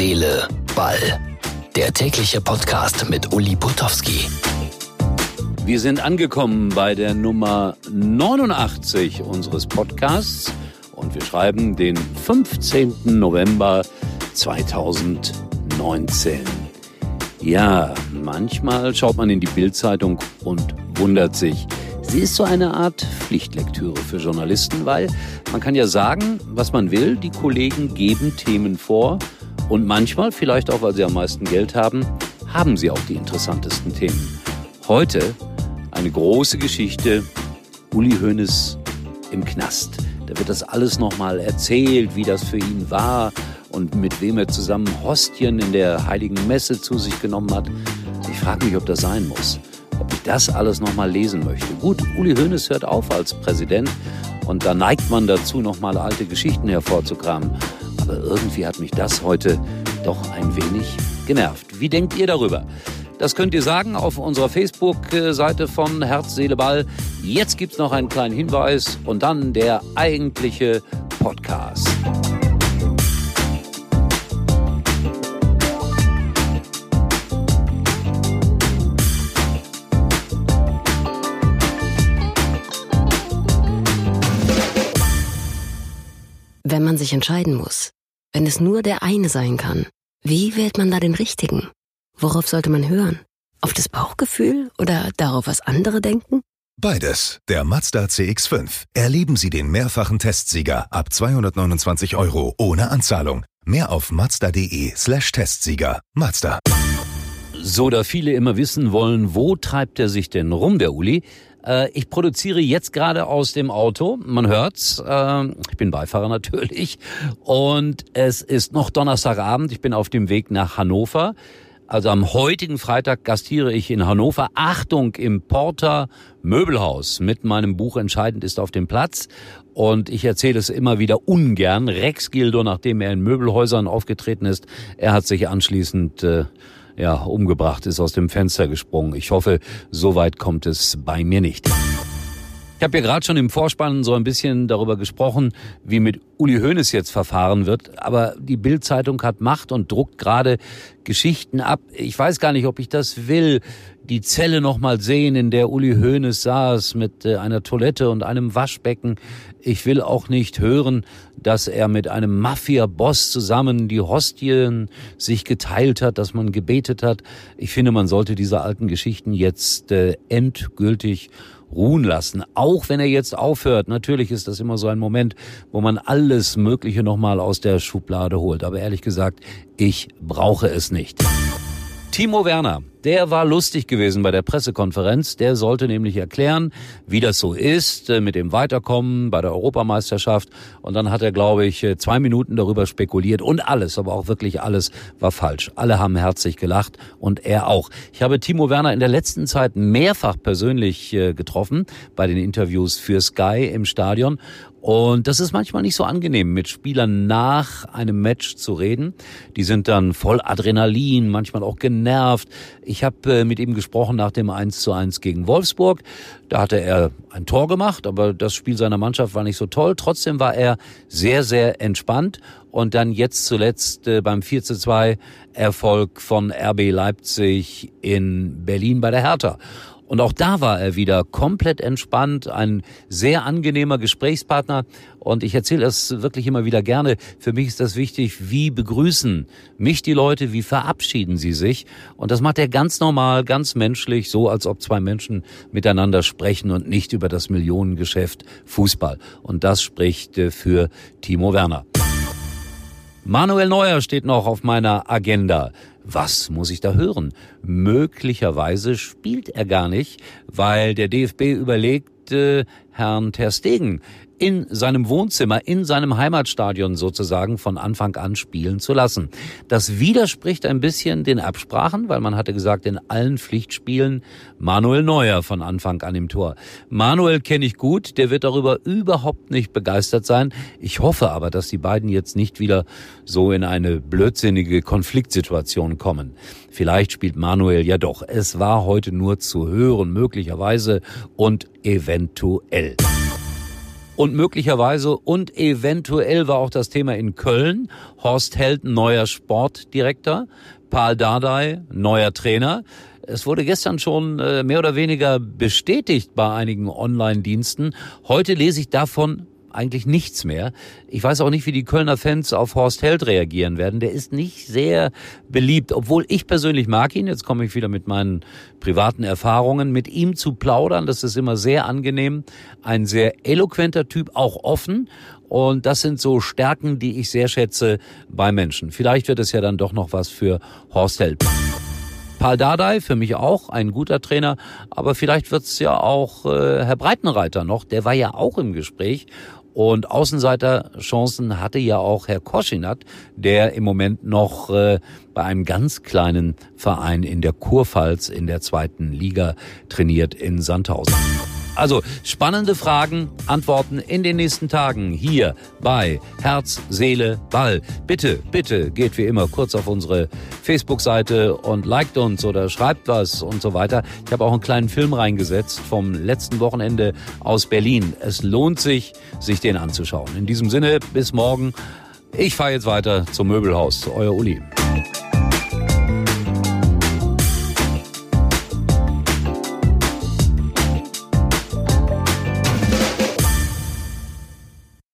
Seele, Ball. Der tägliche Podcast mit Uli Putowski. Wir sind angekommen bei der Nummer 89 unseres Podcasts und wir schreiben den 15. November 2019. Ja, manchmal schaut man in die Bildzeitung und wundert sich, Sie ist so eine Art Pflichtlektüre für Journalisten, weil man kann ja sagen, was man will, die Kollegen geben Themen vor und manchmal, vielleicht auch weil sie am meisten Geld haben, haben sie auch die interessantesten Themen. Heute eine große Geschichte, Uli Hoeneß im Knast. Da wird das alles nochmal erzählt, wie das für ihn war und mit wem er zusammen Hostien in der heiligen Messe zu sich genommen hat. Ich frage mich, ob das sein muss ob ich das alles nochmal lesen möchte. Gut, Uli Hoeneß hört auf als Präsident und da neigt man dazu, nochmal alte Geschichten hervorzukramen. Aber irgendwie hat mich das heute doch ein wenig genervt. Wie denkt ihr darüber? Das könnt ihr sagen auf unserer Facebook-Seite von Herz, Seele, Ball. Jetzt gibt's noch einen kleinen Hinweis und dann der eigentliche Podcast. Wenn man sich entscheiden muss, wenn es nur der eine sein kann, wie wählt man da den richtigen? Worauf sollte man hören? Auf das Bauchgefühl oder darauf, was andere denken? Beides. Der Mazda CX5. Erleben Sie den mehrfachen Testsieger ab 229 Euro ohne Anzahlung. Mehr auf mazda.de slash Testsieger. Mazda. So, da viele immer wissen wollen, wo treibt er sich denn rum, der Uli? Äh, ich produziere jetzt gerade aus dem Auto. Man hört's. Äh, ich bin Beifahrer natürlich. Und es ist noch Donnerstagabend. Ich bin auf dem Weg nach Hannover. Also am heutigen Freitag gastiere ich in Hannover. Achtung im Porter Möbelhaus mit meinem Buch Entscheidend ist auf dem Platz. Und ich erzähle es immer wieder ungern. Rex Gildo, nachdem er in Möbelhäusern aufgetreten ist, er hat sich anschließend äh, ja, umgebracht, ist aus dem Fenster gesprungen. Ich hoffe, so weit kommt es bei mir nicht. Ich habe ja gerade schon im Vorspann so ein bisschen darüber gesprochen, wie mit Uli Hoeneß jetzt verfahren wird. Aber die Bild-Zeitung hat Macht und druckt gerade Geschichten ab. Ich weiß gar nicht, ob ich das will. Die Zelle noch mal sehen, in der Uli Hoeneß saß mit äh, einer Toilette und einem Waschbecken. Ich will auch nicht hören, dass er mit einem Mafia-Boss zusammen die Hostien sich geteilt hat, dass man gebetet hat. Ich finde, man sollte diese alten Geschichten jetzt äh, endgültig ruhen lassen. Auch wenn er jetzt aufhört. Natürlich ist das immer so ein Moment, wo man alles Mögliche nochmal aus der Schublade holt. Aber ehrlich gesagt, ich brauche es nicht. Timo Werner, der war lustig gewesen bei der Pressekonferenz. Der sollte nämlich erklären, wie das so ist äh, mit dem Weiterkommen bei der Europameisterschaft. Und dann hat er, glaube ich, äh, zwei Minuten darüber spekuliert. Und alles, aber auch wirklich alles war falsch. Alle haben herzlich gelacht und er auch. Ich habe Timo Werner in der letzten Zeit mehrfach persönlich äh, getroffen bei den Interviews für Sky im Stadion. Und das ist manchmal nicht so angenehm, mit Spielern nach einem Match zu reden. Die sind dann voll Adrenalin, manchmal auch genervt. Ich habe äh, mit ihm gesprochen nach dem 1 zu 1 gegen Wolfsburg. Da hatte er ein Tor gemacht, aber das Spiel seiner Mannschaft war nicht so toll. Trotzdem war er sehr, sehr entspannt. Und dann jetzt zuletzt äh, beim 4 zu 2 Erfolg von RB Leipzig in Berlin bei der Hertha. Und auch da war er wieder komplett entspannt, ein sehr angenehmer Gesprächspartner. Und ich erzähle es wirklich immer wieder gerne. Für mich ist das wichtig, wie begrüßen mich die Leute, wie verabschieden sie sich. Und das macht er ganz normal, ganz menschlich, so als ob zwei Menschen miteinander sprechen und nicht über das Millionengeschäft Fußball. Und das spricht äh, für Timo Werner. Manuel Neuer steht noch auf meiner Agenda. Was muss ich da hören? Möglicherweise spielt er gar nicht, weil der DFB überlegt, Herrn Ter Stegen in seinem Wohnzimmer, in seinem Heimatstadion sozusagen von Anfang an spielen zu lassen. Das widerspricht ein bisschen den Absprachen, weil man hatte gesagt, in allen Pflichtspielen Manuel Neuer von Anfang an im Tor. Manuel kenne ich gut, der wird darüber überhaupt nicht begeistert sein. Ich hoffe aber, dass die beiden jetzt nicht wieder so in eine blödsinnige Konfliktsituation kommen. Vielleicht spielt Manuel ja doch. Es war heute nur zu hören, möglicherweise und eventuell. Und möglicherweise und eventuell war auch das Thema in Köln. Horst Held, neuer Sportdirektor. Paul Dardai, neuer Trainer. Es wurde gestern schon äh, mehr oder weniger bestätigt bei einigen Online-Diensten. Heute lese ich davon eigentlich nichts mehr. Ich weiß auch nicht, wie die Kölner Fans auf Horst Held reagieren werden. Der ist nicht sehr beliebt, obwohl ich persönlich mag ihn. Jetzt komme ich wieder mit meinen privaten Erfahrungen. Mit ihm zu plaudern, das ist immer sehr angenehm. Ein sehr eloquenter Typ, auch offen. Und das sind so Stärken, die ich sehr schätze bei Menschen. Vielleicht wird es ja dann doch noch was für Horst Held. Paul Dardai, für mich auch ein guter Trainer, aber vielleicht wird's ja auch äh, Herr Breitenreiter noch, der war ja auch im Gespräch und Außenseiterchancen hatte ja auch Herr Koschinat, der im Moment noch äh, bei einem ganz kleinen Verein in der Kurpfalz in der zweiten Liga trainiert in Sandhausen. Also spannende Fragen, Antworten in den nächsten Tagen hier bei Herz, Seele, Ball. Bitte, bitte geht wie immer kurz auf unsere Facebook-Seite und liked uns oder schreibt was und so weiter. Ich habe auch einen kleinen Film reingesetzt vom letzten Wochenende aus Berlin. Es lohnt sich, sich den anzuschauen. In diesem Sinne, bis morgen. Ich fahre jetzt weiter zum Möbelhaus. Euer Uli.